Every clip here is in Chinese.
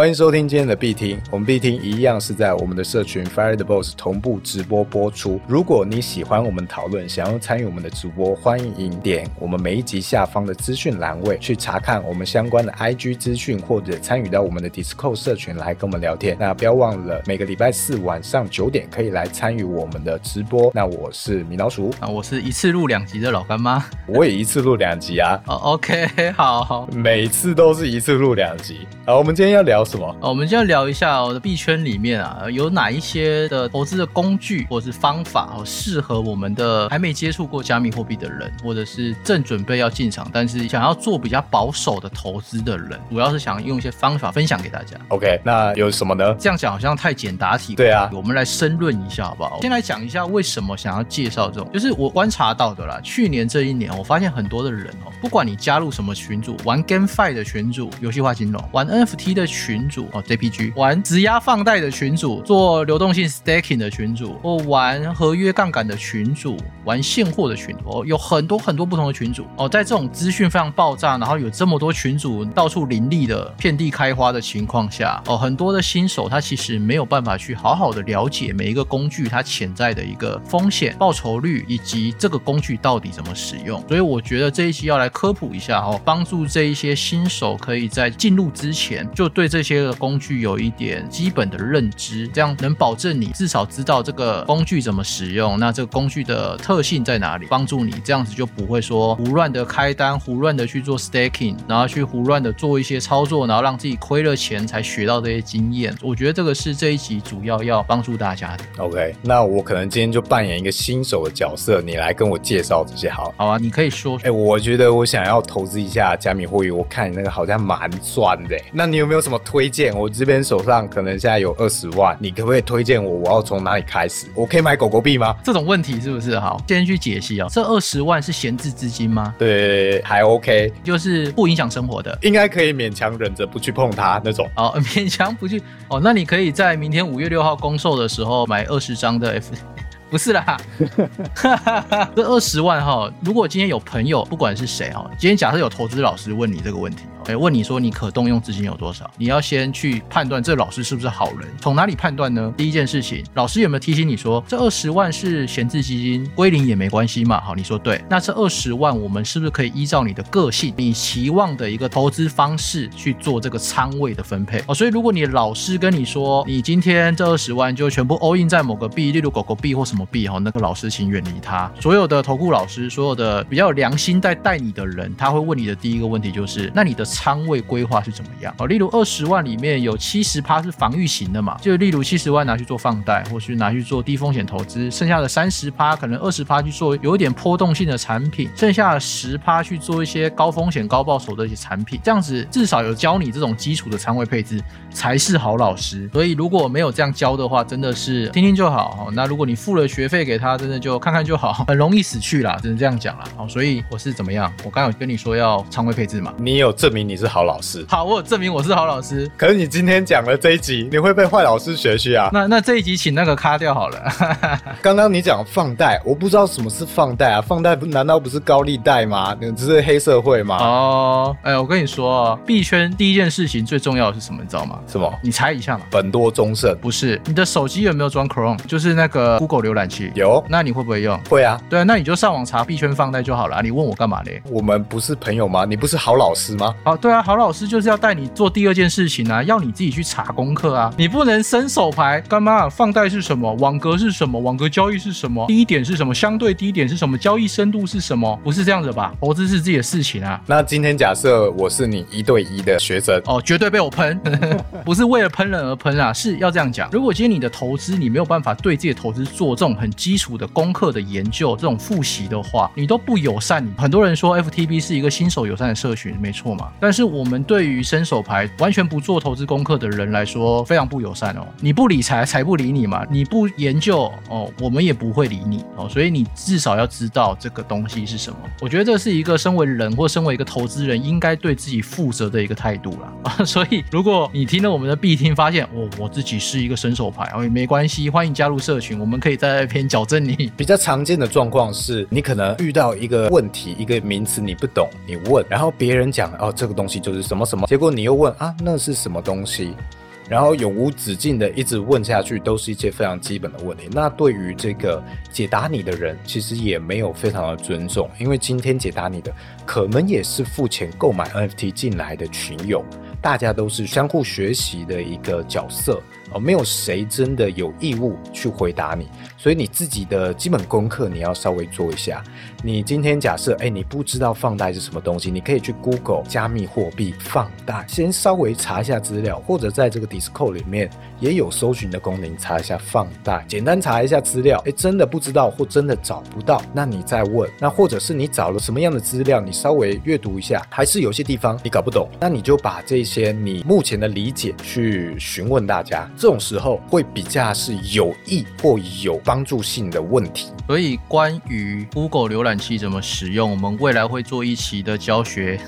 欢迎收听今天的必听，我们必听一样是在我们的社群 Fire the Boss 同步直播播出。如果你喜欢我们讨论，想要参与我们的直播，欢迎点我们每一集下方的资讯栏位去查看我们相关的 IG 资讯，或者参与到我们的 Discord 社群来跟我们聊天。那不要忘了每个礼拜四晚上九点可以来参与我们的直播。那我是米老鼠，啊，我是一次录两集的老干妈。我也一次录两集啊。哦，OK，好好。每次都是一次录两集。好，我们今天要聊什么？哦，我们就要聊一下我的币圈里面啊，有哪一些的投资的工具或者是方法哦，适合我们的还没接触过加密货币的人，或者是正准备要进场，但是想要做比较保守的投资的人，主要是想用一些方法分享给大家。OK，那有什么呢？这样讲好像太简答题。对啊我们来申论一下好不好？先来讲一下为什么想要介绍这种，就是我观察到的啦。去年这一年，我发现很多的人哦，不管你加入什么群组，玩 GameFi 的群组，游戏化金融；玩 NFT 的群组哦，JPG；玩质押放贷的群组，做流动性 staking 的群组，或玩合约杠杆的群组，玩现货的群，哦，有很多很多不同的群组哦。在这种资讯非常爆炸，然后有这么多群组到处林立的遍地开花的情况下，哦，很多的新手他其实没有办法去好好的了解每一个工具它潜在的一个风险、报酬率以及这个工具到底怎么使用。所以我觉得这一期要来科普一下哦，帮助这一些新手可以在进入之前就对这些的工具有一点基本的认知，这样能保证你至少知道这个工具怎么使用，那这个工具的特性在哪里，帮助你这样子就不会说胡乱的开单、胡乱的去做 staking，然后去胡乱的做一些操作，然后让自己亏了钱才学到这些经验。我觉得这个是这一集主要要帮助大家的。OK，那我可能今天就扮演一个新手的角色，你来跟我介绍这些好。好啊，你可以说哎、我觉得我想要投资一下加密货币，我看你那个好像蛮赚的。那你有没有什么推荐？我这边手上可能现在有二十万，你可不可以推荐我？我要从哪里开始？我可以买狗狗币吗？这种问题是不是好？先去解析哦。这二十万是闲置资金吗？对，还 OK，就是不影响生活的。应该可以勉强忍着不去碰它那种。哦，勉强不去哦，那你可以在明天五月六号公售的时候买二十张的 F，不是啦，这二十万哈，如果今天有朋友，不管是谁哈，今天假设有投资老师问你这个问题，哎，问你说你可动用资金有多少，你要先去判断这老师是不是好人。从哪里判断呢？第一件事情，老师有没有提醒你说这二十万是闲置基金，归零也没关系嘛？好，你说对，那这二十万我们是不是可以依照你的个性、你期望的一个投资方式去做这个仓位的分配？哦，所以如果你老师跟你说，你今天这二十万就全部 all in 在某个币，例如狗狗币或什么币，哈，那个老师请远离他。所有的投顾老师，所有的比较有良心在带你的人，他会问你的第一个问题就是，那你的仓位规划是怎么样？哦，例如二十万里面有七十趴是防御型的嘛，就例如七十万拿去做放贷，或是拿去做低风险投资，剩下的三十趴可能二十趴去做有一点波动性的产品，剩下的十趴去做一些高风险高报酬的一些产品，这样子至少有教你这种基础的仓位配置才是好老师。所以如果没有这样教的话，真的是听听就好。哦那如果你付了学费给他，真的就看看就好，很容易死去啦，只能这样讲了。好，所以我是怎么样？我刚有跟你说要仓位配置嘛。你有证明你是好老师，好，我有证明我是好老师。可是你今天讲了这一集，你会被坏老师学去啊。那那这一集请那个卡掉好了。刚刚你讲放贷，我不知道什么是放贷啊？放贷不难道不是高利贷吗？你只是黑社会吗？哦，哎，我跟你说啊，币圈第一件事情最重要的是什么？你知道吗？什么？你猜一下嘛。本多忠胜不是，你的手机有没有装 Chrome？就是那个 Google 浏览器。有那你会不会用？会啊？对啊，那你就上网查币圈放贷就好了啊。你问我干嘛嘞？我们不是朋友吗？你不是好老师吗？好，对啊，好老师就是要带你做第二件事情啊，要你自己去查功课啊，你不能伸手牌。干嘛？放贷是什么？网格是什么？网格交易是什么？低点是什么？相对低点是什么？交易深度是什么？不是这样子吧？投资是自己的事情啊。那今天假设我是你一对一的学生，哦，绝对被我喷，不是为了喷人而喷啊，是要这样讲。如果今天你的投资你没有办法对自己的投资做这种很基础的功课的研究，这种复习的话，你都不友善。很多人说 FTB 是一个新手友善的社群，没错嘛。但是我们对于伸手牌完全不做投资功课的人来说，非常不友善哦。你不理财，财不理你嘛；你不研究哦，我们也不会理你哦。所以你至少要知道这个东西是什么。我觉得这是一个身为人或身为一个投资人应该对自己负责的一个态度啦。啊，所以如果你听了我们的必听，发现我、我自己是一个伸手牌，哦也没关系，欢迎加入社群，我们可以在那边矫正你。比较常见的状况是，你可能遇到一个问题，一个名词你不懂，你问，然后别人讲哦，这东西就是什么什么，结果你又问啊，那是什么东西？然后永无止境的一直问下去，都是一些非常基本的问题。那对于这个解答你的人，其实也没有非常的尊重，因为今天解答你的可能也是付钱购买 NFT 进来的群友，大家都是相互学习的一个角色。哦，没有谁真的有义务去回答你，所以你自己的基本功课你要稍微做一下。你今天假设，哎，你不知道放贷是什么东西，你可以去 Google 加密货币放贷，先稍微查一下资料，或者在这个 Discord 里面也有搜寻的功能，查一下放贷，简单查一下资料。哎，真的不知道或真的找不到，那你再问。那或者是你找了什么样的资料，你稍微阅读一下，还是有些地方你搞不懂，那你就把这些你目前的理解去询问大家。这种时候会比较是有益或有帮助性的问题。所以关于 Google 浏览器怎么使用，我们未来会做一期的教学。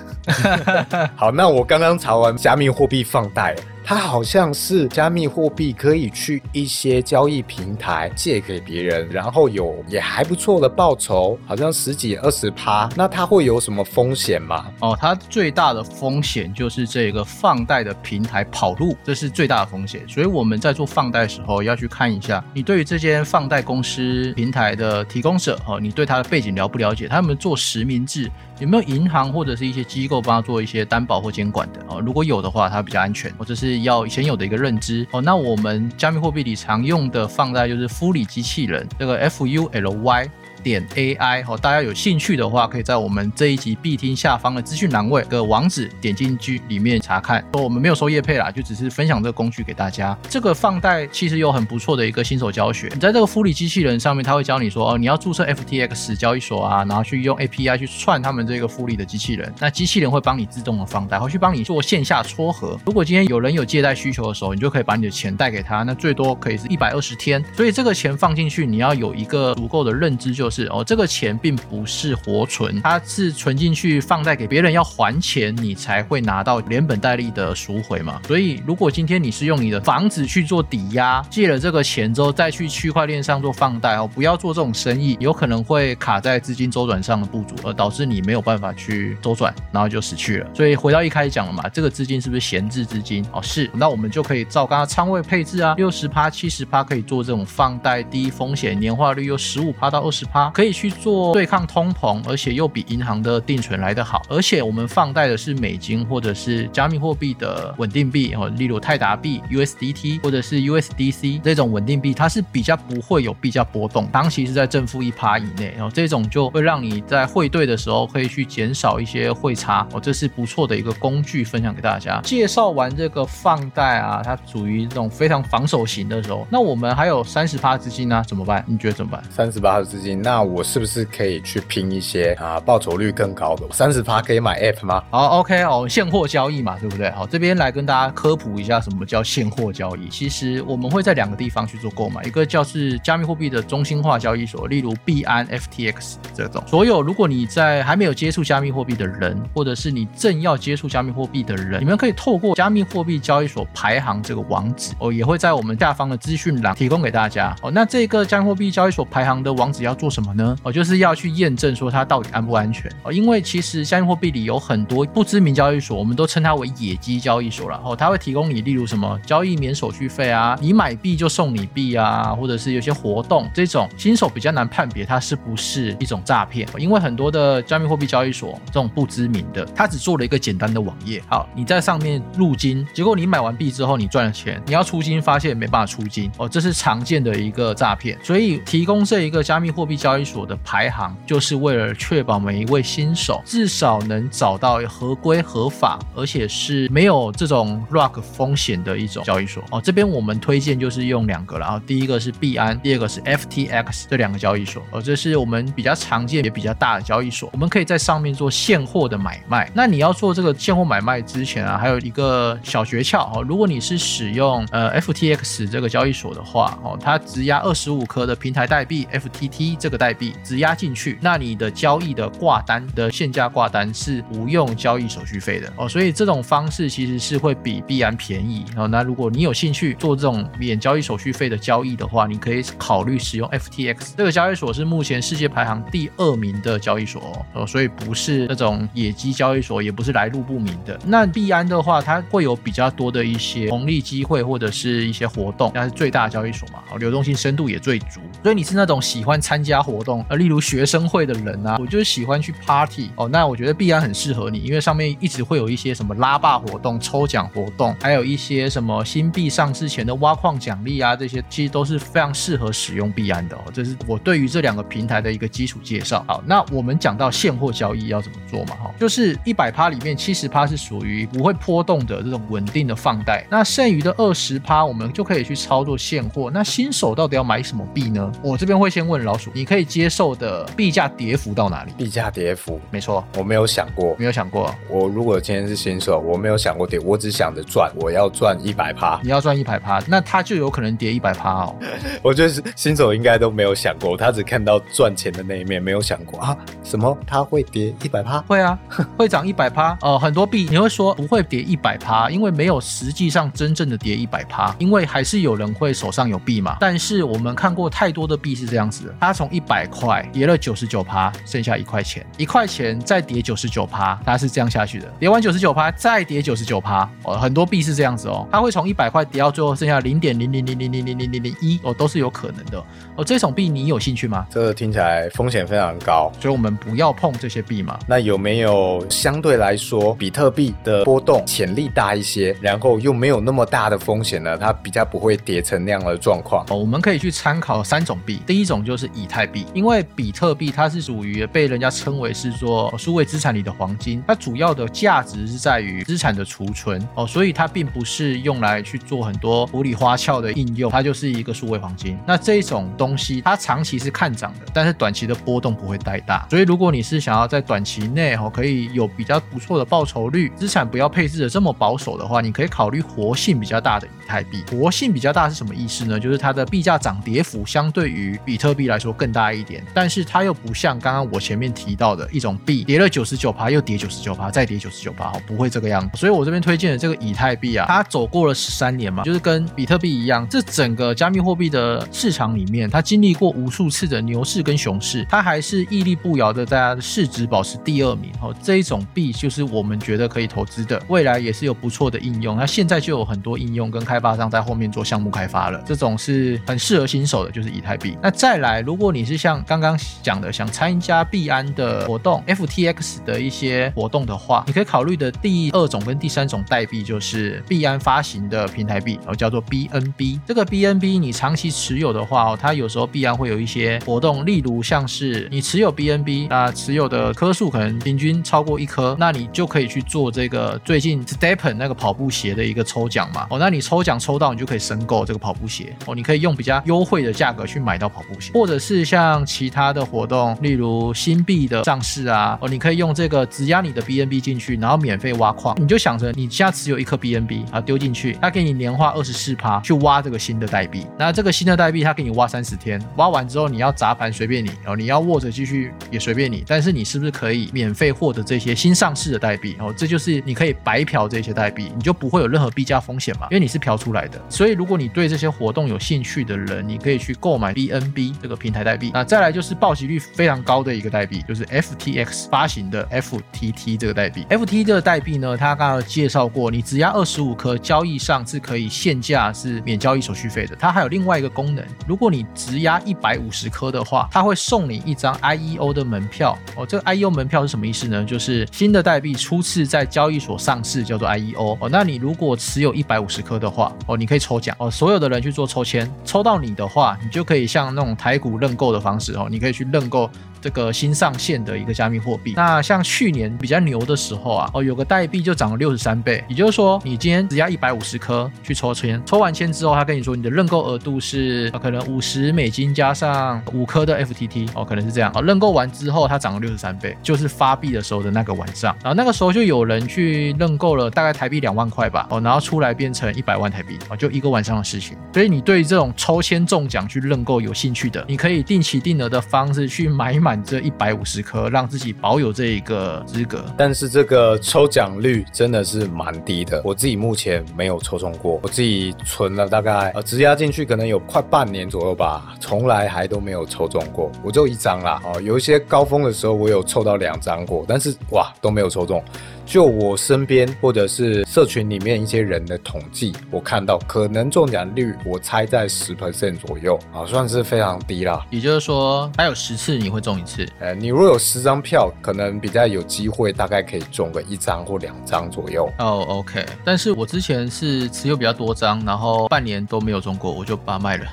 好，那我刚刚查完加密货币放贷。它好像是加密货币，可以去一些交易平台借给别人，然后有也还不错的报酬，好像十几二十趴。那它会有什么风险吗？哦，它最大的风险就是这个放贷的平台跑路，这是最大的风险。所以我们在做放贷的时候要去看一下，你对于这间放贷公司平台的提供者，哦，你对它的背景了不了解？他们做实名制，有没有银行或者是一些机构帮他做一些担保或监管的？哦，如果有的话，它比较安全，或者是。要先有的一个认知哦，那我们加密货币里常用的放在就是复利机器人，这个 F U L Y。点 AI 哦，大家有兴趣的话，可以在我们这一集必听下方的资讯栏位的网址点进去里面查看。说我们没有收业配啦，就只是分享这个工具给大家。这个放贷其实有很不错的一个新手教学。你在这个复利机器人上面，他会教你说哦，你要注册 FTX 交易所啊，然后去用 API 去串他们这个复利的机器人。那机器人会帮你自动的放贷，会去帮你做线下撮合。如果今天有人有借贷需求的时候，你就可以把你的钱贷给他，那最多可以是一百二十天。所以这个钱放进去，你要有一个足够的认知，就是哦，这个钱。并不是活存，它是存进去放贷给别人要还钱，你才会拿到连本带利的赎回嘛。所以如果今天你是用你的房子去做抵押，借了这个钱之后再去区块链上做放贷哦，不要做这种生意，有可能会卡在资金周转上的不足，而导致你没有办法去周转，然后就死去了。所以回到一开始讲了嘛，这个资金是不是闲置资金哦？是，那我们就可以照刚刚仓位配置啊，六十趴、七十趴可以做这种放贷，低风险，年化率又十五趴到二十趴，可以去做。对抗通膨，而且又比银行的定存来得好，而且我们放贷的是美金或者是加密货币的稳定币哦，例如泰达币 USDT 或者是 USDC 这种稳定币，它是比较不会有币价波动，长期是在正负一趴以内然哦，这种就会让你在汇兑的时候可以去减少一些汇差哦，这是不错的一个工具，分享给大家。介绍完这个放贷啊，它属于这种非常防守型的时候，那我们还有三十趴资金呢，怎么办？你觉得怎么办？三十趴的资金，那那我是不是？可以去拼一些啊，报酬率更高的三十趴可以买 app 吗？好，OK 哦，现货交易嘛，对不对？好，这边来跟大家科普一下什么叫现货交易。其实我们会在两个地方去做购买，一个叫是加密货币的中心化交易所，例如币安、FTX 这种。所有如果你在还没有接触加密货币的人，或者是你正要接触加密货币的人，你们可以透过加密货币交易所排行这个网址哦，也会在我们下方的资讯栏提供给大家哦。那这个加密货币交易所排行的网址要做什么么呢？哦，就是。要去验证说它到底安不安全。哦，因为其实加密货币里有很多不知名交易所，我们都称它为野鸡交易所了哦，它会提供你例如什么交易免手续费啊，你买币就送你币啊，或者是有些活动。这种新手比较难判别它是不是一种诈骗，因为很多的加密货币交易所这种不知名的，它只做了一个简单的网页，好，你在上面入金，结果你买完币之后你赚了钱，你要出金发现没办法出金。哦，这是常见的一个诈骗，所以提供这一个加密货币交交易所的排。行就是为了确保每一位新手至少能找到合规合法，而且是没有这种 rug 风险的一种交易所哦。这边我们推荐就是用两个了然后，第一个是币安，第二个是 FTX 这两个交易所哦，这是我们比较常见也比较大的交易所，我们可以在上面做现货的买卖。那你要做这个现货买卖之前啊，还有一个小诀窍哦，如果你是使用呃 FTX 这个交易所的话哦，它直押二十五颗的平台代币 FTT 这个代币质押进去，那你的交易的挂单的限价挂单是不用交易手续费的哦。所以这种方式其实是会比币安便宜哦。那如果你有兴趣做这种免交易手续费的交易的话，你可以考虑使用 FTX 这个交易所是目前世界排行第二名的交易所哦，所以不是那种野鸡交易所，也不是来路不明的。那币安的话，它会有比较多的一些红利机会或者是一些活动，那是最大的交易所嘛，哦，流动性深度也最足。所以你是那种喜欢参加活动，啊，例如学生会的人啊，我就是喜欢去 party 哦，那我觉得币安很适合你，因为上面一直会有一些什么拉霸活动、抽奖活动，还有一些什么新币上市前的挖矿奖励啊，这些其实都是非常适合使用币安的哦。这是我对于这两个平台的一个基础介绍。好，那我们讲到现货交易要怎么做嘛？哈，就是一百趴里面七十趴是属于不会波动的这种稳定的放贷，那剩余的二十趴我们就可以去操作现货。那新手到底要买什么币呢？我这边会先问老鼠，你可以接受的币价跌幅到哪里？币价跌幅，没错，我没有想过，没有想过。我如果今天是新手，我没有想过跌，我只想着赚，我要赚一百趴。你要赚一百趴，那它就有可能跌一百趴哦。我觉得是新手应该都没有想过，他只看到赚钱的那一面，没有想过啊什么它会跌一百趴？会啊，会涨一百趴。呃，很多币你会说不会跌一百趴，因为没有实际上真正的跌一百趴，因为还是有人会手上有币嘛。但是我们看过太多的币是这样子的，它从一百块跌了九十九趴，剩下一块钱，一块钱再跌九十九趴，它是这样下去的。跌完九十九趴再跌九十九趴，哦，很多币是这样子哦，它会从一百块跌到最后剩下零点零零零零零零零零零一，哦，都是有可能的。哦，这种币你有兴趣吗？这个听起来风险非常高，所以我们不要碰这些币嘛。那有没有相对来说比特币的波动潜力大一些，然后又没有那么大的风险呢？它比较不会跌成那样的状况。哦，我们可以去参考三种币，第一种就是以太币，因为比特币它是属于被人家称为是说数位资产里的黄金，它主要的价值是在于资产的储存哦，所以它并不是用来去做很多狐狸花俏的应用，它就是一个数位黄金。那这种东西它长期是看涨的，但是短期的波动不会太大。所以如果你是想要在短期内哦可以有比较不错的报酬率，资产不要配置的这么保守的话，你可以考虑活性比较大的以太币。活性比较大是什么意思呢？就是它的币价涨跌幅相对于比特币来说更大大一点，但是它又不像刚刚我前面提到的一种币跌了九十九趴又跌九十九趴再跌九十九趴，哦不会这个样子。所以我这边推荐的这个以太币啊，它走过了十三年嘛，就是跟比特币一样，这整个加密货币的市场里面，它经历过无数次的牛市跟熊市，它还是屹立不摇的，在它的市值保持第二名。哦，这一种币就是我们觉得可以投资的，未来也是有不错的应用。那现在就有很多应用跟开发商在后面做项目开发了，这种是很适合新手的，就是以太币。那再来，如果你是像刚刚讲的，想参加币安的活动，FTX 的一些活动的话，你可以考虑的第二种跟第三种代币就是币安发行的平台币，然后叫做 BNB。这个 BNB 你长期持有的话哦，它有时候币安会有一些活动，例如像是你持有 BNB，那持有的颗数可能平均超过一颗，那你就可以去做这个最近 Stepen 那个跑步鞋的一个抽奖嘛。哦，那你抽奖抽到，你就可以申购这个跑步鞋哦，你可以用比较优惠的价格去买到跑步鞋，或者是像像其他的活动，例如新币的上市啊，哦，你可以用这个质押你的 BNB 进去，然后免费挖矿。你就想着你现在持有一颗 BNB 啊，丢进去，它给你年化二十四趴去挖这个新的代币。那这个新的代币它给你挖三十天，挖完之后你要砸盘随便你哦，你要握着继续也随便你。但是你是不是可以免费获得这些新上市的代币？哦，这就是你可以白嫖这些代币，你就不会有任何币价风险嘛，因为你是嫖出来的。所以如果你对这些活动有兴趣的人，你可以去购买 BNB 这个平台代币。那再来就是报息率非常高的一个代币，就是 FTX 发行的 FTT 这个代币。FT 这个代币呢，它刚刚介绍过，你只押二十五颗，交易上是可以限价是免交易手续费的。它还有另外一个功能，如果你只押一百五十颗的话，它会送你一张 IEO 的门票。哦，这个 IEO 门票是什么意思呢？就是新的代币初次在交易所上市，叫做 IEO。哦，那你如果持有一百五十颗的话，哦，你可以抽奖。哦，所有的人去做抽签，抽到你的话，你就可以像那种台股认购的方式，哦，你可以去认购。这个新上线的一个加密货币。那像去年比较牛的时候啊，哦，有个代币就涨了六十三倍，也就是说，你今天只要一百五十颗去抽签，抽完签之后，他跟你说你的认购额度是可能五十美金加上五颗的 FTT，哦，可能是这样。哦，认购完之后，它涨了六十三倍，就是发币的时候的那个晚上，然后那个时候就有人去认购了大概台币两万块吧，哦，然后出来变成一百万台币，哦，就一个晚上的事情。所以你对这种抽签中奖去认购有兴趣的，你可以定期定额的方式去买一买满这一百五十颗，让自己保有这一个资格。但是这个抽奖率真的是蛮低的，我自己目前没有抽中过，我自己存了大概呃直押进去可能有快半年左右吧，从来还都没有抽中过，我就一张啦。哦，有一些高峰的时候我有抽到两张过，但是哇都没有抽中。就我身边或者是社群里面一些人的统计，我看到可能中奖率我猜在十 percent 左右啊，算是非常低啦。也就是说，还有十次你会中一次。呃，你如果有十张票，可能比较有机会，大概可以中个一张或两张左右。哦，OK。但是我之前是持有比较多张，然后半年都没有中过，我就把它卖了。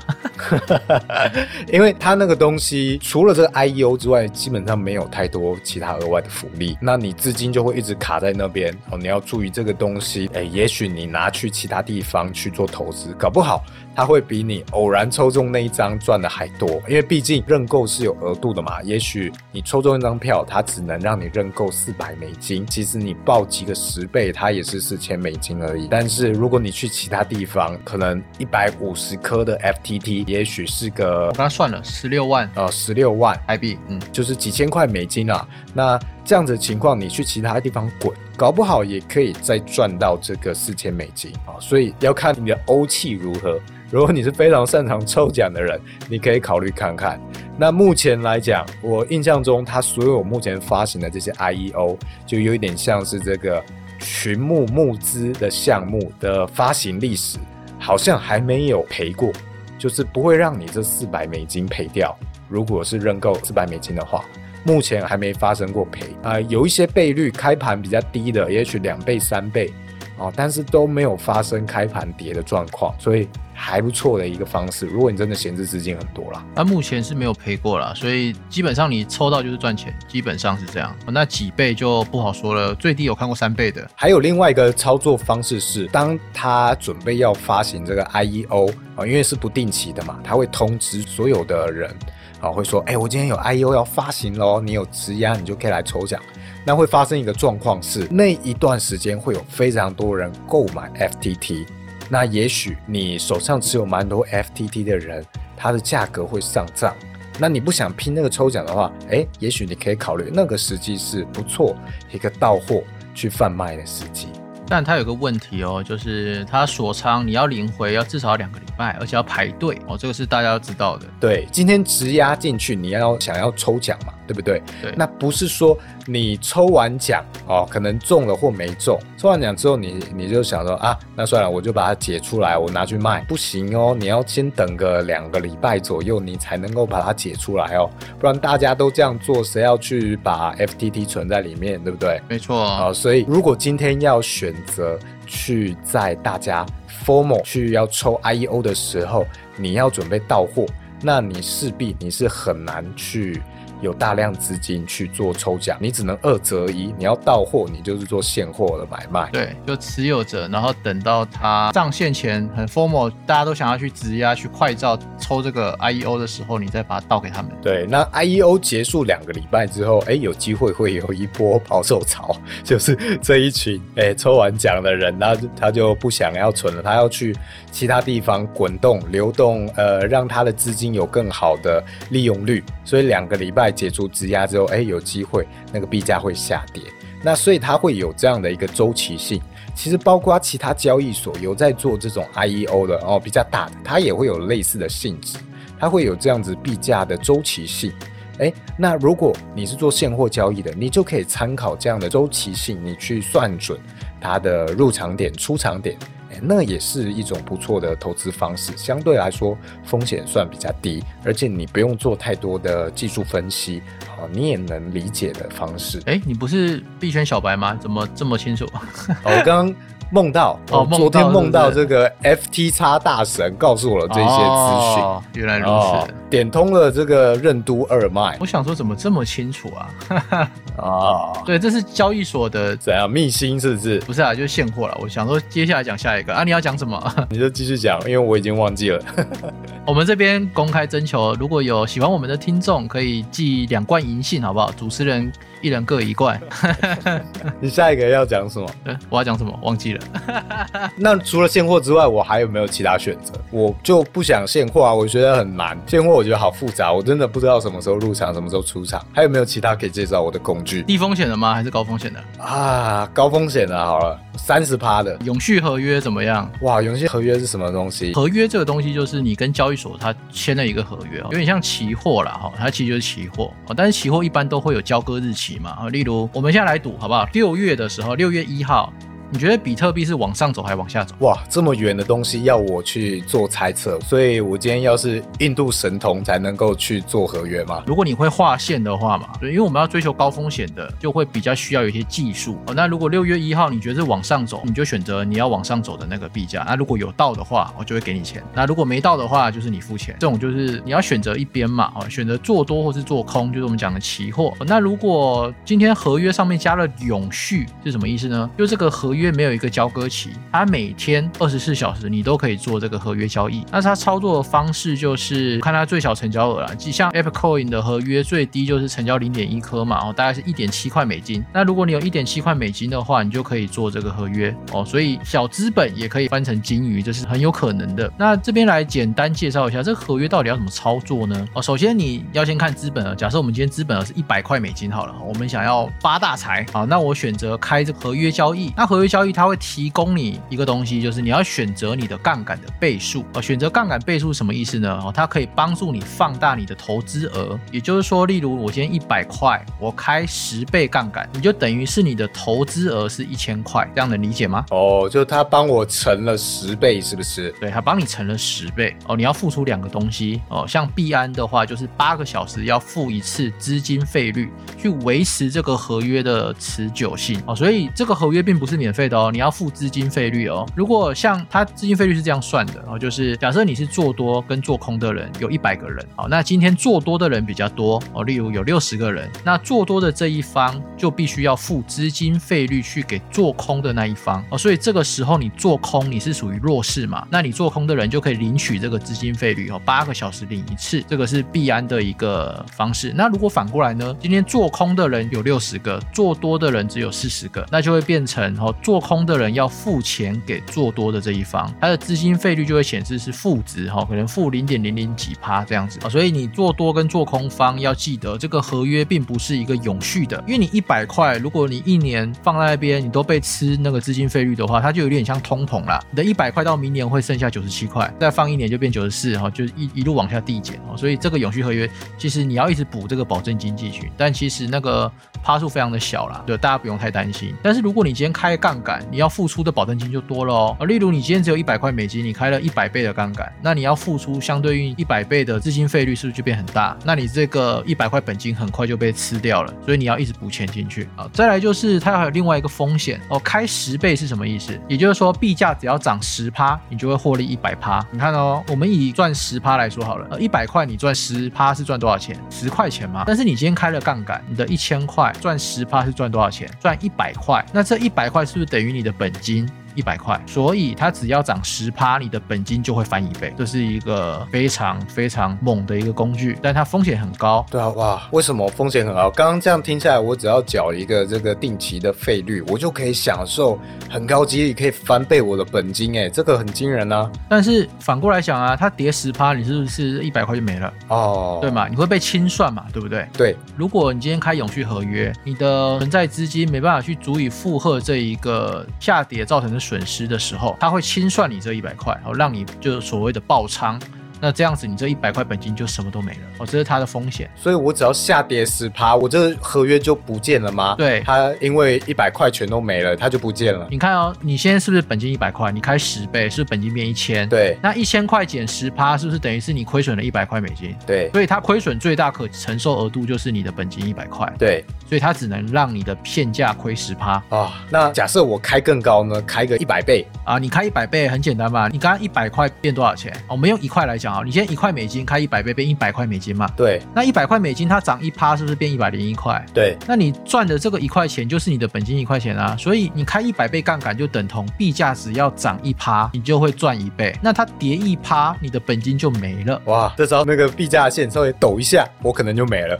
因为它那个东西除了这个 IEO 之外，基本上没有太多其他额外的福利，那你资金就会一直卡。在那边哦，你要注意这个东西。哎，也许你拿去其他地方去做投资，搞不好它会比你偶然抽中那一张赚的还多。因为毕竟认购是有额度的嘛。也许你抽中一张票，它只能让你认购四百美金。其实你报几个十倍，它也是四千美金而已。但是如果你去其他地方，可能一百五十颗的 FTT，也许是个我刚刚算了十六万呃，十六万台币，嗯，就是几千块美金啊。那这样子情况，你去其他地方滚，搞不好也可以再赚到这个四千美金啊！所以要看你的欧气如何。如果你是非常擅长抽奖的人，你可以考虑看看。那目前来讲，我印象中，它所有目前发行的这些 IEO，就有一点像是这个群募募资的项目的发行历史，好像还没有赔过，就是不会让你这四百美金赔掉。如果是认购四百美金的话。目前还没发生过赔啊，有一些倍率开盘比较低的，也许两倍、三倍啊，但是都没有发生开盘跌的状况，所以还不错的一个方式。如果你真的闲置资金很多啦，那目前是没有赔过啦，所以基本上你抽到就是赚钱，基本上是这样。那几倍就不好说了，最低有看过三倍的。还有另外一个操作方式是，当他准备要发行这个 IEO 啊，因为是不定期的嘛，他会通知所有的人。啊，会说，哎，我今天有 I U 要发行喽，你有质押，你就可以来抽奖。那会发生一个状况是，那一段时间会有非常多人购买 FTT，那也许你手上持有蛮多 FTT 的人，它的价格会上涨。那你不想拼那个抽奖的话，哎，也许你可以考虑那个时机是不错一个到货去贩卖的时机。但它有个问题哦，就是它锁仓，你要领回要至少两个礼拜，而且要排队哦，这个是大家要知道的。对，今天直押进去，你要想要抽奖嘛。对不对？对，那不是说你抽完奖哦，可能中了或没中。抽完奖之后，你你就想说啊，那算了，我就把它解出来，我拿去卖。不行哦，你要先等个两个礼拜左右，你才能够把它解出来哦。不然大家都这样做，谁要去把 FTT 存在里面，对不对？没错啊。所以如果今天要选择去在大家 formal 去要抽 IEO 的时候，你要准备到货，那你势必你是很难去。有大量资金去做抽奖，你只能二择一。你要到货，你就是做现货的买卖。对，就持有者，然后等到它上线前很 formal，大家都想要去质押、去快照抽这个 IEO 的时候，你再把它倒给他们。对，那 IEO 结束两个礼拜之后，哎，有机会会有一波抛售潮，就是这一群哎抽完奖的人，那他就不想要存了，他要去其他地方滚动、流动，呃，让他的资金有更好的利用率。所以两个礼拜。解除质押之后，哎，有机会那个币价会下跌，那所以它会有这样的一个周期性。其实包括其他交易所有在做这种 IEO 的哦，比较大的，它也会有类似的性质，它会有这样子币价的周期性。哎，那如果你是做现货交易的，你就可以参考这样的周期性，你去算准它的入场点、出场点。那也是一种不错的投资方式，相对来说风险算比较低，而且你不用做太多的技术分析，啊，你也能理解的方式。哎，你不是币圈小白吗？怎么这么清楚？我刚梦到哦梦到我昨天梦到这个 FT 叉大神告诉我了这些资讯。哦原来如哦此。，点通了这个任督二脉我想说，怎么这么清楚啊？啊！对，这是交易所的，怎样秘辛是不是？不是啊，就是现货了。我想说，接下来讲下一个啊，你要讲什么？你就继续讲，因为我已经忘记了。我们这边公开征求，如果有喜欢我们的听众，可以寄两罐银杏，好不好？主持人一人各一罐。你下一个要讲什么？呃我要讲什么？忘记了。那除了现货之外，我还有没有其他选择？我就不想现货啊，我觉得很难。现货我觉得好复杂，我真的不知道什么时候入场，什么时候出场。还有没有其他可以介绍我的工具低风险的吗？还是高风险的？啊？高风险的，好了，三十趴的。永续合约怎么样？哇，永续合约是什么东西？合约这个东西就是你跟交易所它签了一个合约哦，有点像期货啦哈，它其实就是期货哦。但是期货一般都会有交割日期嘛啊，例如我们现在来赌好不好？六月的时候，六月一号，你觉得比特币是往上走还是往下走？哇，这么远的东西要我去做猜测，所以我今天要是印度神童才能够去做合约嘛？如果你会画线的话嘛，对，因为我们要追求高风险的，就会比较需要有一些技术。哦，那如果六月一号你觉得是往上走，你就选择你要往上走的那个币价。那如果有到的话，我就会给你钱；那如果没到的话，就是你付钱。这种就是你要选择一边嘛，哦，选择做多或是做空，就是我们讲的期货。哦那如果今天合约上面加了永续是什么意思呢？就这个合约没有一个交割期，它每天二十四小时你都可以做这个合约交易。那它操作的方式就是看它最小成交额啦，即像 Apple Coin 的合约最低就是成交零点一颗嘛，哦，大概是一点七块美金。那如果你有一点七块美金的话，你就可以做这个合约哦。所以小资本也可以翻成金鱼，这是很有可能的。那这边来简单介绍一下这个合约到底要怎么操作呢？哦，首先你要先看资本额，假设我们今天资本额是一百块美金好了，我们想要发大财，好，那我选择开这合约交易。那合约交易它会提供你一个东西，就是你要选择你的杠杆的倍数。哦，选择杠杆倍数什么意思呢？哦，它可以帮助你放大你的投资额。也就是说，例如我今天一百块，我开十倍杠杆，你就等于是你的投资额是一千块，这样能理解吗？哦，就他帮我乘了十倍，是不是？对，它帮你乘了十倍哦。你要付出两个东西哦，像币安的话，就是八个小时要付一次资金费率，去维持这个合约的持久性哦。所以这个合约并不是免费的哦，你要付资金费率哦。如果像它资金费率是这样算的哦，就是假设你是做多跟做空的人有一百个人哦，那今天做多的人比较多哦，例如有六十个人，那做多的这一方就必须要付资金费率去给做空的那一方哦，所以这个时候你做空你是属于弱势嘛，那你做空的人就可以领取这个资金费率哦，八个小时领一次，这个是必安的一个方式。那如果反过来呢，今天做空的人有六十个，做多的人只有四十个，那就会变成哦，做空的人要付钱给做多的这一方，他的资金费率就会显示是负值哈、可能负零点零零几趴这样子啊、所以你做多跟做空方要记得，这个合约并不是一个永续的，因为你一百块，如果你一年放在那边，你都被吃那个资金费率的话，它就有点像通膨啦。你的一百块到明年会剩下九十七块，再放一年就变九十四哈，就一一路往下递减哦。所以这个永续合约其实你要一直补这个保证金进去，但其实那个趴数非常的小啦，对，大家不用太担心。但是如果你今天开杠杆，你要付出的保证金就多了哦。例如你今天只有一百块美金，你开了一百倍的杠杆，那你要付出相对应一百倍的资金费率，是不是就变很大？那你这个一百块本金很快就被吃掉了，所以你要一直补钱进去啊。再来就是它还有另外一个风险哦，开十倍是什么意思？也就是说币价只要涨十趴，你就会获利一百趴。你看哦，我们以赚十趴来说好了，呃，一百块你赚十趴是赚多少钱？十块钱嘛。但是你今天开了杠杆，你的一千块赚十趴是赚多少钱？赚一百块。那这一百块是就等于你的本金？一百块，所以它只要涨十趴，你的本金就会翻一倍，这是一个非常非常猛的一个工具，但它风险很高。对啊，哇，为什么风险很高？刚刚这样听下来，我只要缴一个这个定期的费率，我就可以享受很高几率可以翻倍我的本金，哎，这个很惊人啊！但是反过来想啊，它跌十趴，你是不是一百块就没了？哦，对嘛？你会被清算嘛，对不对？对，如果你今天开永续合约，你的存在资金没办法去足以负荷这一个下跌造成的损失的时候，他会清算你这一百块，然后，让你就是所谓的爆仓。那这样子你这一百块本金就什么都没了哦，这是它的风险。所以我只要下跌十趴，我这合约就不见了吗？对它因为一百块全都没了，它就不见了。你看哦，你现在是不是本金一百块？你开十倍，是不是本金变一千？对那一千块减十趴，是不是等于是你亏损了一百块美金？对所以它亏损最大可承受额度就是你的本金一百块，对所以它只能让你的片价亏十趴啊，那假设我开更高呢？开个一百倍，啊。你开一百倍很简单嘛，你刚刚一百块变多少钱？哦我们用一块来讲啊，你现在一块美金开一百倍变一百块美金嘛，对那一百块美金它涨一趴，是不是变一百零一块？对那你赚的这个一块钱就是你的本金一块钱啊，所以你开一百倍杠杆就等同币价只要涨一趴，你就会赚一倍。那它跌一趴，你的本金就没了。哇，这时候那个币价线稍微抖一下，我可能就没了。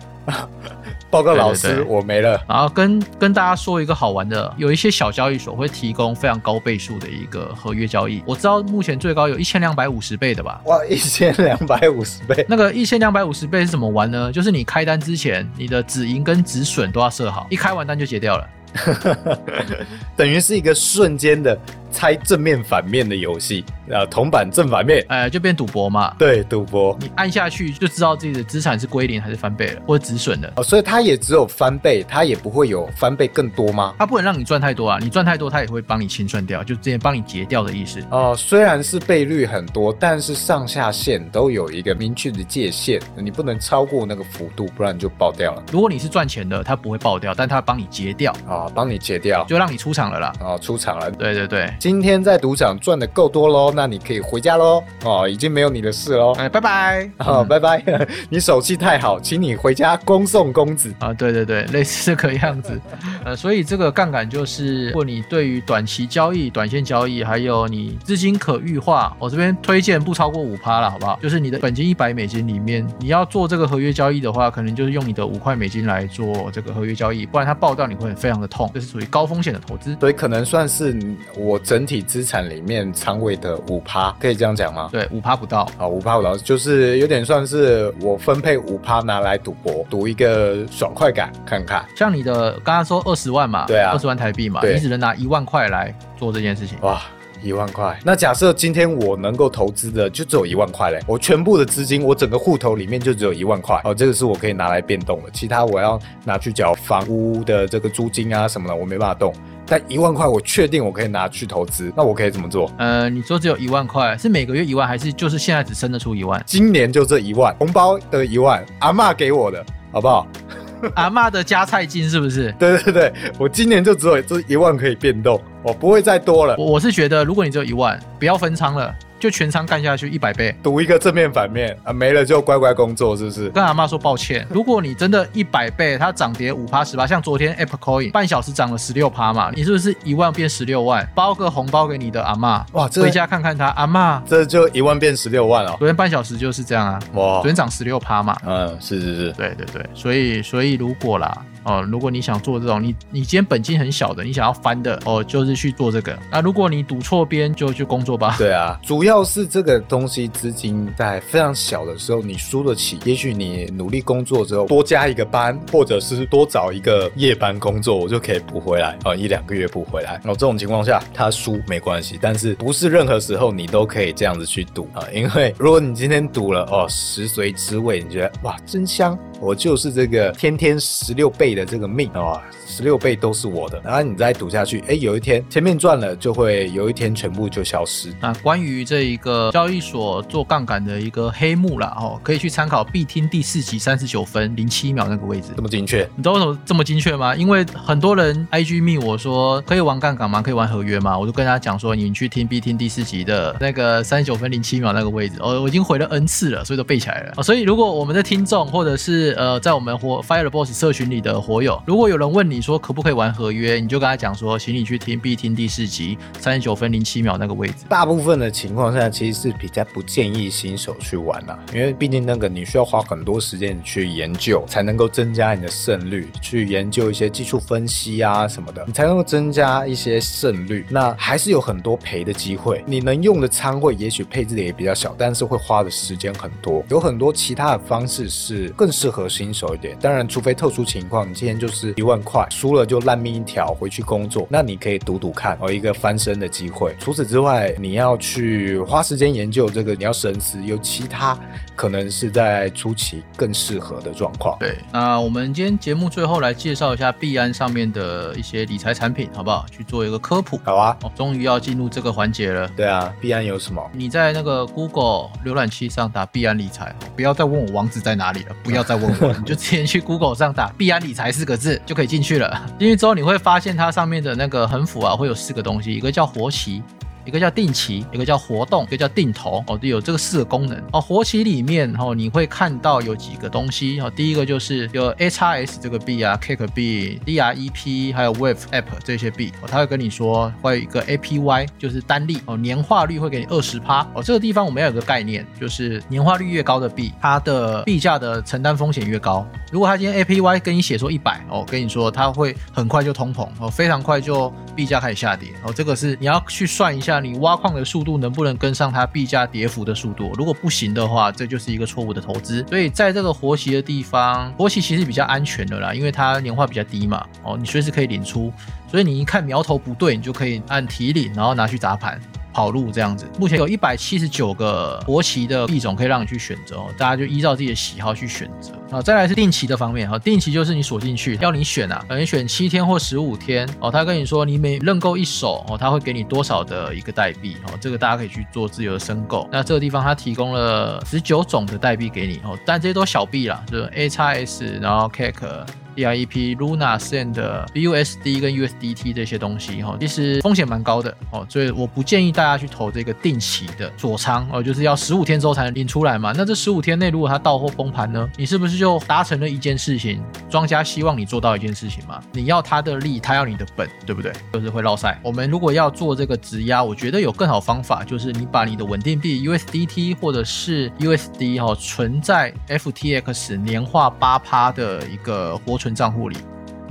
报告老师，对对对我没了。然后跟跟大家说一个好玩的，有一些小交易所会提供非常高倍数的一个合约交易。我知道目前最高有一千两百五十倍的吧。哇，一千两百五十倍，那个一千两百五十倍是怎么玩呢？就是你开单之前，你的止盈跟止损都要设好，一开完单就结掉了。等于是一个瞬间的猜正面反面的游戏，呃，铜板正反面，呃，就变赌博嘛。对，赌博。你按下去就知道自己的资产是归零还是翻倍了，或者止损的。哦，所以它也只有翻倍，它也不会有翻倍更多吗？它不能让你赚太多啊，你赚太多，它也会帮你清算掉，就直接帮你结掉的意思。哦，虽然是倍率很多，但是上下限都有一个明确的界限，你不能超过那个幅度，不然就爆掉了。如果你是赚钱的，它不会爆掉，但它帮你结掉，啊、帮你结掉，就让你出场了啦。哦，出场了。对对对，今天在赌场赚的够多喽，那你可以回家喽。哦，已经没有你的事喽。哎，拜拜。好、嗯拜拜。你手气太好，请你回家恭送公子。啊，对对对，类似这个样子，呃，所以这个杠杆就是，如果你对于短期交易、短线交易，还有你资金可预化，我这边推荐不超过五趴了，好不好？就是你的本金一百美金里面，你要做这个合约交易的话，可能就是用你的五块美金来做这个合约交易，不然它爆掉你会非常的痛，这是属于高风险的投资。所以可能算是我整体资产里面仓位的五趴，可以这样讲吗？对，五趴不到，啊，五趴不到就是有点算是我分配五趴拿来赌博，赌一个爽快感看看。像你的刚刚说二十万嘛，对啊二十万台币嘛，你只能拿一万块来做这件事情。哇，一万块。那假设今天我能够投资的就只有一万块嘞，我全部的资金，我整个户头里面就只有一万块。哦，这个是我可以拿来变动的，其他我要拿去缴房屋的这个租金啊什么的，我没办法动。但一万块我确定我可以拿去投资，那我可以怎么做？呃，你说只有一万块，是每个月一万，还是就是现在只生得出一万？今年就这一万，红包的一万，阿嬷给我的，好不好？阿嬷的加菜金是不是？对对对，我今年就只有这一万可以变动，我不会再多了。我我是觉得，如果你只有一万，不要分仓了，就全仓干下去一百倍。赌一个正面反面啊，没了就乖乖工作，是不是？跟阿妈说抱歉，如果你真的一百倍，它涨跌五趴十趴，像昨天 Apple Coin 半小时涨了十六趴嘛，你是不是一万变十六万？包个红包给你的阿妈，哇，这回家看看他，阿妈这就一万变十六万哦。昨天半小时就是这样啊，哇昨，天涨十六趴嘛。嗯，是是是，对对对，所以所以如果啦，哦，如果你想做这种，你你今天本金很小的，你想要翻的，哦，就是去做这个。那如果你赌错边，就去工作吧。对啊，主要是这个东西资金在非常小的时候你输得起，也许你努力工作之后多加一个班，或者是多找一个夜班工作，我就可以补回来啊、一两个月补回来。哦，这种情况下他输没关系，但是不是任何时候你都可以这样子去赌啊、因为如果你今天赌了哦食髓知味，你觉得哇真香，我就是这个天天十六倍的这个命啊。十六倍都是我的，然后你再赌下去，哎，有一天前面赚了，就会有一天全部就消失。那关于这一个交易所做杠杆的一个黑幕啦，哦，可以去参考必听第四集三十九分零七秒那个位置这。么精确，你知道为什么这么精确吗？因为很多人 IG 密我说可以玩杠杆吗？可以玩合约吗？我就跟他讲说，你去听必听第四集的那个三十九分零七秒那个位置，哦，我已经回了 N 次了，所以都背起来了。哦、所以如果我们的听众或者是呃在我们活 Fire Boss 社群里的活友，如果有人问你你说可不可以玩合约，你就跟他讲说，请你去听必听第四集三十九分零七秒那个位置。大部分的情况下其实是比较不建议新手去玩啦、因为毕竟那个你需要花很多时间去研究，才能够增加你的胜率，去研究一些技术分析啊什么的，你才能够增加一些胜率。那还是有很多赔的机会，你能用的仓位也许配置的也比较小，但是会花的时间很多。有很多其他的方式是更适合合新手一点。当然，除非特殊情况，你今天就是一万块输了就烂命一条，回去工作，那你可以赌赌看哦，一个翻身的机会。除此之外，你要去花时间研究这个，你要深思，有其他可能是在初期更适合的状况。对，那我们今天节目最后来介绍一下币安上面的一些理财产品，好不好？去做一个科普。好啊，哦，终于要进入这个环节了。对啊，币安有什么？你在那个 Google 浏览器上打币安理财，不要再问我网址在哪里了，不要再问我，你就直接去 Google 上打币安理财四个字就可以进去了。进去之后你会发现它上面的那个横幅啊，会有四个东西，一个叫活旗。一个叫定期，一个叫活动，一个叫定投哦，有这个四个功能哦。活期里面哦，你会看到有几个东西哦。第一个就是有 H R S 这个币啊，Cake 币、D R E P 还有 Wave App 这些币哦，他会跟你说会有一个 A P Y，就是单利哦，年化率会给你二十趴哦。这个地方我们要有个概念，就是年化率越高的币，它的币价的承担风险越高。如果他今天 A P Y 跟你写说一百哦，跟你说它会很快就通膨哦，非常快就币价开始下跌哦，这个是你要去算一下。你挖矿的速度能不能跟上它币价跌幅的速度？如果不行的话，这就是一个错误的投资。所以在这个活期的地方，活期其实比较安全的啦，因为它年化比较低嘛。哦，你随时可以领出，所以你一看苗头不对，你就可以按提领，然后拿去砸盘。跑路这样子，目前有一百七十九个国旗的币种可以让你去选择，大家就依照自己的喜好去选择啊。再来是定期的方面哈，定期就是你锁进去，要你选啊，你选七天或十五天哦。他跟你说你每认购一手哦，他会给你多少的一个代币哦，这个大家可以去做自由的申购。那这个地方他提供了十九种的代币给你哦，但这些都小币啦，就是 A 叉 S，然后 Cake。DIP、Luna、s 的、USD 跟 USDT 这些东西哈，其实风险蛮高的哦，所以我不建议大家去投这个定期的锁仓哦，就是要十五天之后才能领出来嘛。那这十五天内如果它到货崩盘呢，你是不是就达成了一件事情？庄家希望你做到一件事情嘛？你要他的利，他要你的本，对不对？就是会绕赛。我们如果要做这个质押，我觉得有更好方法，就是你把你的稳定币 USDT 或者是 USD 哈存在 FTX 年化八趴的一个活存。账户里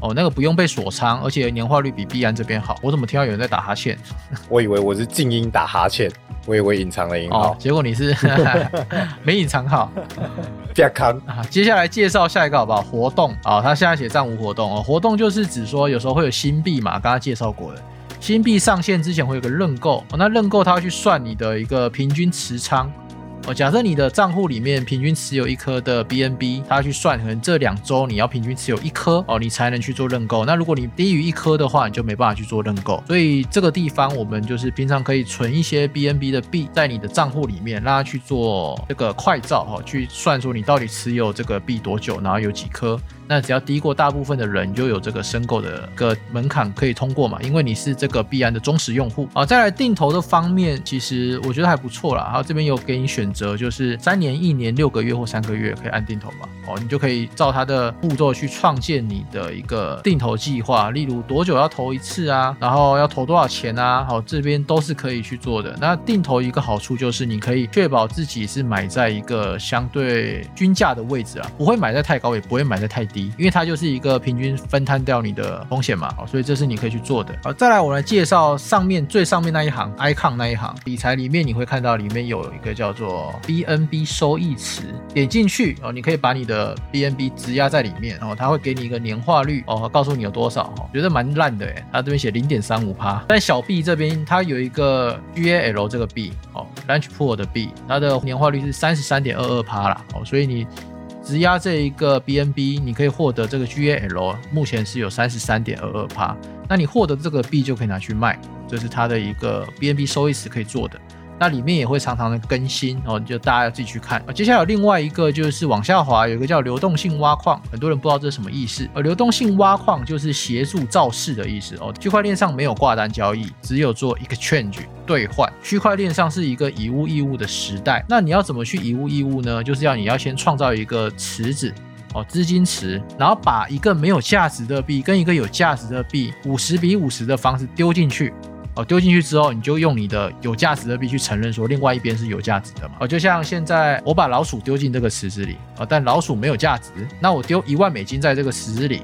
哦，那个不用被锁仓，而且年化率比币安这边好。我怎么听到有人在打哈欠？我以为我是静音打哈欠，我以为隐藏了银号，结果你是 没隐藏好。健康啊！接下来介绍下一个好不好？活动啊，他现在写暂无活动哦。活动就是指说有时候会有新币嘛，刚刚介绍过的，新币上线之前会有个认购，那认购他会去算你的一个平均持仓。哦，假设你的账户里面平均持有一颗的 BNB，它去算，可能这两周你要平均持有一颗哦，你才能去做认购。那如果你低于一颗的话，你就没办法去做认购。所以这个地方我们就是平常可以存一些 BNB 的币在你的账户里面，让它去做这个快照哈，去算出你到底持有这个币多久，然后有几颗。那只要低过大部分的人，就有这个申购的个门槛可以通过嘛？因为你是这个币安的忠实用户啊。再来定投的方面，其实我觉得还不错啦。然后这边有给你选择，就是三年、一年、六个月或三个月可以按定投嘛。哦，你就可以照它的步骤去创建你的一个定投计划，例如多久要投一次啊，然后要投多少钱啊？好，这边都是可以去做的。那定投一个好处就是你可以确保自己是买在一个相对均价的位置啊，不会买在太高，也不会买在太低。因为它就是一个平均分摊掉你的风险嘛，好所以这是你可以去做的。好，再来我来介绍上面最上面那一行，icon 那一行，理财里面你会看到里面有一个叫做 BNB 收益池，点进去哦，你可以把你的 BNB 质押在里面，然后它会给你一个年化率哦，告诉你有多少哈，觉得蛮烂的哎，它这边写零点三五趴，但小币这边它有一个 GAL 这个币哦，Lunch Pool 的币，它的年化率是三十三点二二趴啦，哦，所以你。直押这一个 BNB，你可以获得这个 GAL，目前是有三十三点二二帕，那你获得这个币就可以拿去卖，这是它的一个 BNB 收益池可以做的。那里面也会常常的更新哦，就大家要自己去看。接下来有另外一个就是往下滑，有一个叫流动性挖矿，很多人不知道这是什么意思。而流动性挖矿就是协助造势的意思哦。区块链上没有挂单交易，只有做 exchange 兑换。区块链上是一个以物易物的时代，那你要怎么去以物易物呢？就是要你要先创造一个池子哦，资金池，然后把一个没有价值的币跟一个有价值的币五十比五十的方式丢进去。哦，丢进去之后，你就用你的有价值的币去承认说另外一边是有价值的嘛？哦，就像现在我把老鼠丢进这个池子里，哦，但老鼠没有价值，那我丢一万美金在这个池子里，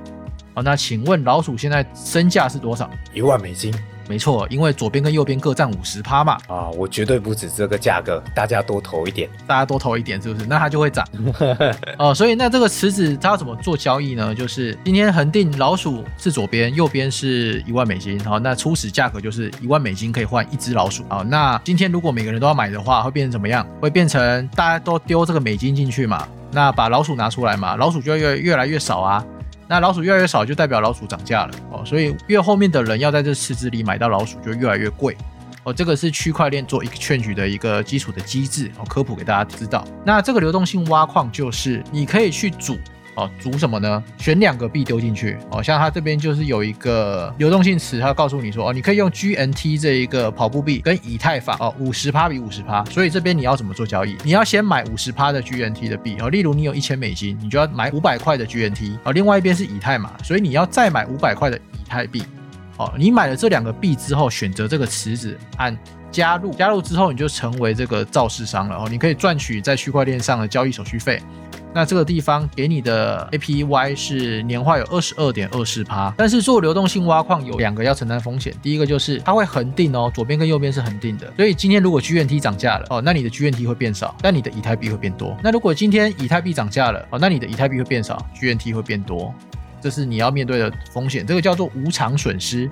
哦，那请问老鼠现在身价是多少？一万美金。没错，因为左边跟右边各占五十趴嘛，啊，我绝对不止这个价格，大家多投一点。大家多投一点，是不是？那它就会涨。哦，所以那这个池子它要怎么做交易呢？就是今天恒定老鼠是左边，右边是一万美金，好，那初始价格就是一万美金可以换一只老鼠。好，那今天如果每个人都要买的话，会变成怎么样？会变成大家都丢这个美金进去嘛？那把老鼠拿出来嘛？老鼠就会越越来越少啊。那老鼠越来越少，就代表老鼠涨价了哦。所以越后面的人要在这池子里买到老鼠，就越来越贵哦。这个是区块链做一个劝举的一个基础的机制哦，科普给大家知道。那这个流动性挖矿就是你可以去组哦，组什么呢？选两个币丢进去哦。像它这边就是有一个流动性池，它告诉你说哦，你可以用 GNT 这一个跑步币跟以太坊哦，五十趴比五十趴。所以这边你要怎么做交易？你要先买五十趴的 GNT 的币哦。例如你有一千美金，你就要买五百块的 GNT 哦。另外一边是以太嘛，所以你要再买五百块的以太币哦。你买了这两个币之后，选择这个池子按加入，加入之后你就成为这个造市商了哦。你可以赚取在区块链上的交易手续费。那这个地方给你的 APY 是年化有二十二点二四趴，但是做流动性挖矿有两个要承担风险，第一个就是它会恒定哦，左边跟右边是恒定的，所以今天如果 GNT 涨价了哦，那你的 GNT 会变少，但你的以太币会变多。那如果今天以太币涨价了哦，那你的以太币会变少，GNT 会变多，这是你要面对的风险，这个叫做无偿损失。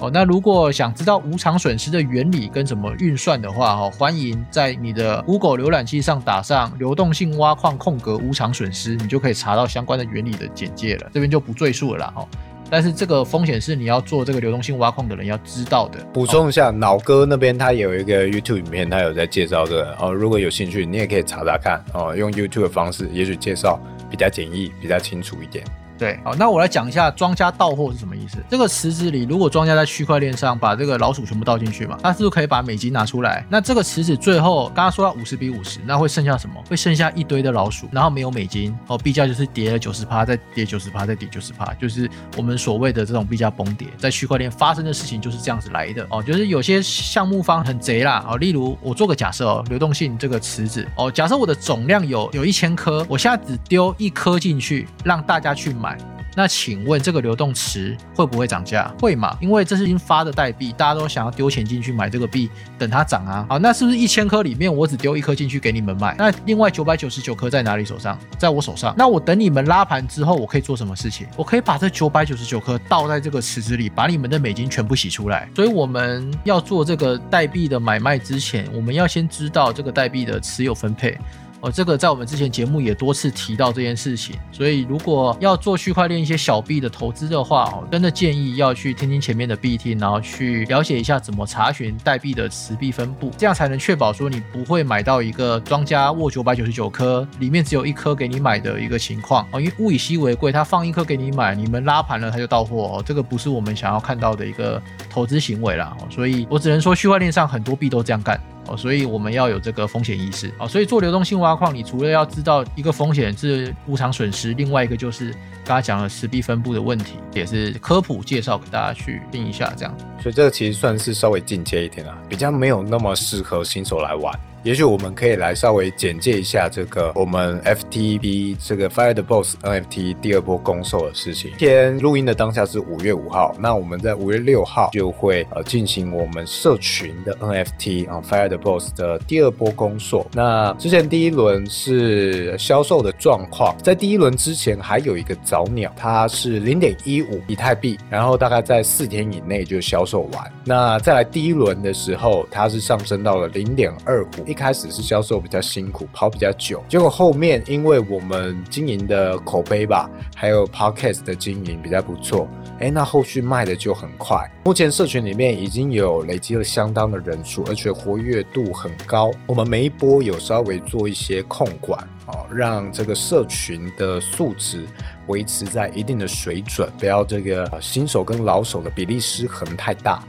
哦，那如果想知道无偿损失的原理跟怎么运算的话，哈，欢迎在你的 Google 浏览器上打上流动性挖矿空格无偿损失，你就可以查到相关的原理的简介了。这边就不赘述了啦，哈。但是这个风险是你要做这个流动性挖矿的人要知道的。补充一下，脑哥那边他有一个 YouTube 影片，他有在介绍这个哦。如果有兴趣，你也可以查查看哦，用 YouTube 的方式，也许介绍比较简易、比较清楚一点。对，好，那我来讲一下庄家到货是什么意思。这个池子里，如果庄家在区块链上把这个老鼠全部倒进去嘛，他是不是可以把美金拿出来？那这个池子最后刚刚说到五十比五十，那会剩下什么？会剩下一堆的老鼠，然后没有美金哦，币价就是跌了九十趴，再跌九十趴，再跌九十趴，就是我们所谓的这种币价崩跌，在区块链发生的事情就是这样子来的哦。就是有些项目方很贼啦哦，例如我做个假设哦，流动性这个池子哦，假设我的总量有有一千颗，我现在只丢一颗进去，让大家去买。买那请问这个流动池会不会涨价？会嘛？因为这是已经发的代币，大家都想要丢钱进去买这个币，等它涨啊。好，那是不是一千颗里面我只丢一颗进去给你们卖？那另外九百九十九颗在哪里手上？在我手上。那我等你们拉盘之后，我可以做什么事情？我可以把这九百九十九颗倒在这个池子里，把你们的美金全部洗出来。所以我们要做这个代币的买卖之前，我们要先知道这个代币的持有分配。哦，这个在我们之前节目也多次提到这件事情，所以如果要做区块链一些小币的投资的话，哦，真的建议要去听听前面的 B T，然后去了解一下怎么查询代币的持币分布，这样才能确保说你不会买到一个庄家握九百九十九颗，里面只有一颗给你买的一个情况。哦，因为物以稀为贵，他放一颗给你买，你们拉盘了他就到货哦，这个不是我们想要看到的一个投资行为啦，所以我只能说区块链上很多币都这样干。哦，所以我们要有这个风险意识哦。所以做流动性挖矿，你除了要知道一个风险是无偿损失，另外一个就是刚才讲的实币分布的问题，也是科普介绍给大家去听一下这样。所以这个其实算是稍微进阶一点啊，比较没有那么适合新手来玩。也许我们可以来稍微简介一下这个我们 FTB 这个 Fire the Boss NFT 第二波公售的事情。天录音的当下是五月五号，那我们在五月六号就会呃进行我们社群的 NFT 啊 Fire the Boss 的第二波公售。那之前第一轮是销售的状况，在第一轮之前还有一个早鸟，它是零点一五以太币，然后大概在四天以内就销售完。那再来第一轮的时候，它是上升到了零点二五。一开始是销售比较辛苦，跑比较久，结果后面因为我们经营的口碑吧，还有 podcast 的经营比较不错，哎，那后续卖的就很快。目前社群里面已经有累积了相当的人数，而且活跃度很高。我们每一波有稍微做一些控管哦，让这个社群的素质维持在一定的水准，不要这个新手跟老手的比例失衡太大。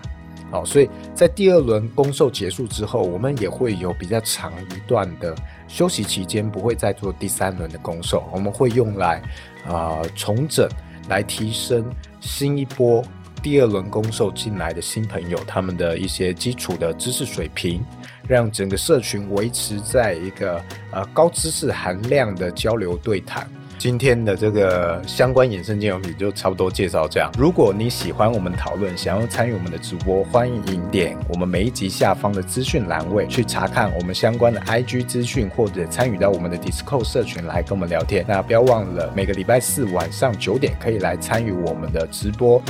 好，所以在第二轮公售结束之后，我们也会有比较长一段的休息期间，不会再做第三轮的公售。我们会用来啊重整，来提升新一波第二轮公售进来的新朋友他们的一些基础的知识水平，让整个社群维持在一个呃高知识含量的交流对谈。今天的这个相关衍生金融品就差不多介绍这样。如果你喜欢我们讨论，想要参与我们的直播，欢迎点我们每一集下方的资讯栏位去查看我们相关的 IG 资讯，或者参与到我们的 Discord 社群来跟我们聊天。那不要忘了每个礼拜四晚上九点可以来参与我们的直播。